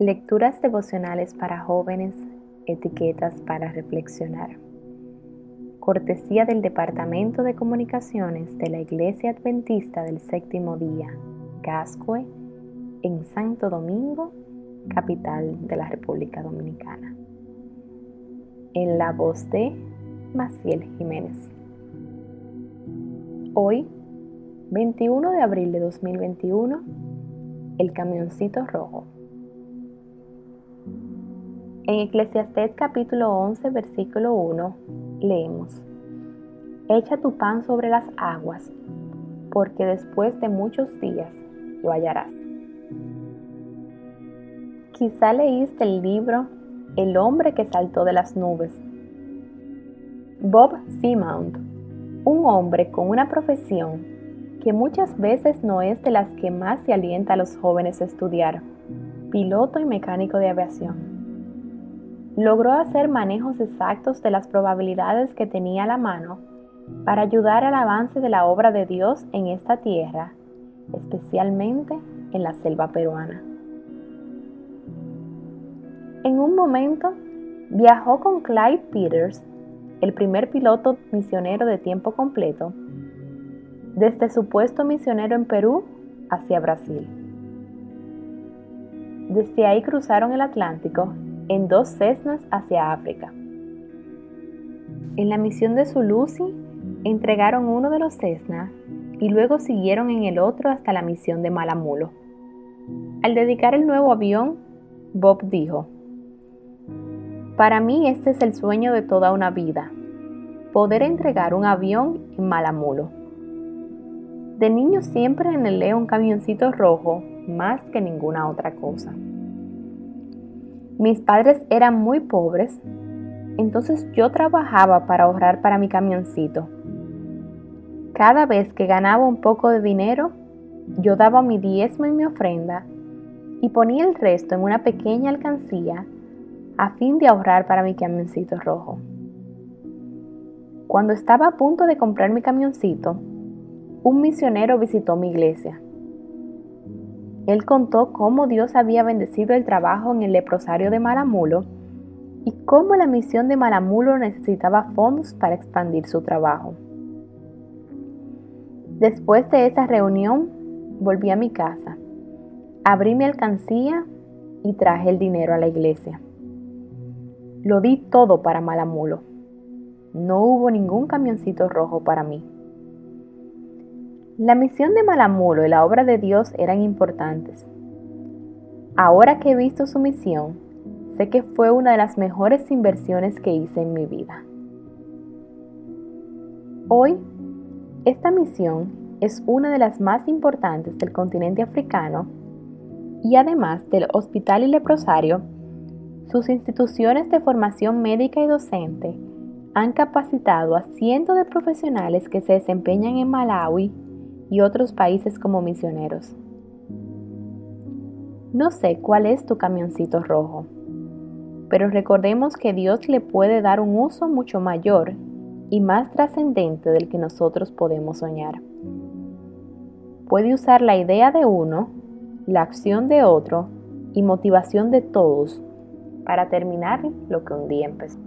Lecturas devocionales para jóvenes, etiquetas para reflexionar. Cortesía del Departamento de Comunicaciones de la Iglesia Adventista del Séptimo Día, Gascue, en Santo Domingo, capital de la República Dominicana. En la voz de Maciel Jiménez. Hoy, 21 de abril de 2021, el camioncito rojo. En Eclesiastés capítulo 11, versículo 1, leemos, Echa tu pan sobre las aguas, porque después de muchos días lo hallarás. Quizá leíste el libro El hombre que saltó de las nubes. Bob Seamount, un hombre con una profesión que muchas veces no es de las que más se alienta a los jóvenes a estudiar, piloto y mecánico de aviación. Logró hacer manejos exactos de las probabilidades que tenía a la mano para ayudar al avance de la obra de Dios en esta tierra, especialmente en la selva peruana. En un momento, viajó con Clyde Peters, el primer piloto misionero de tiempo completo, desde su puesto misionero en Perú hacia Brasil. Desde ahí cruzaron el Atlántico en dos Cessnas hacia África. En la misión de Sulusi entregaron uno de los Cessna y luego siguieron en el otro hasta la misión de Malamulo. Al dedicar el nuevo avión, Bob dijo, Para mí este es el sueño de toda una vida, poder entregar un avión en Malamulo. De niño siempre anhelé un camioncito rojo más que ninguna otra cosa. Mis padres eran muy pobres, entonces yo trabajaba para ahorrar para mi camioncito. Cada vez que ganaba un poco de dinero, yo daba mi diezmo y mi ofrenda y ponía el resto en una pequeña alcancía a fin de ahorrar para mi camioncito rojo. Cuando estaba a punto de comprar mi camioncito, un misionero visitó mi iglesia. Él contó cómo Dios había bendecido el trabajo en el leprosario de Maramulo y cómo la misión de Maramulo necesitaba fondos para expandir su trabajo. Después de esa reunión, volví a mi casa, abrí mi alcancía y traje el dinero a la iglesia. Lo di todo para Malamulo. No hubo ningún camioncito rojo para mí. La misión de Malamulo y la obra de Dios eran importantes. Ahora que he visto su misión, sé que fue una de las mejores inversiones que hice en mi vida. Hoy, esta misión es una de las más importantes del continente africano y además del Hospital y Leprosario, sus instituciones de formación médica y docente han capacitado a cientos de profesionales que se desempeñan en Malawi, y otros países como misioneros. No sé cuál es tu camioncito rojo, pero recordemos que Dios le puede dar un uso mucho mayor y más trascendente del que nosotros podemos soñar. Puede usar la idea de uno, la acción de otro y motivación de todos para terminar lo que un día empezó.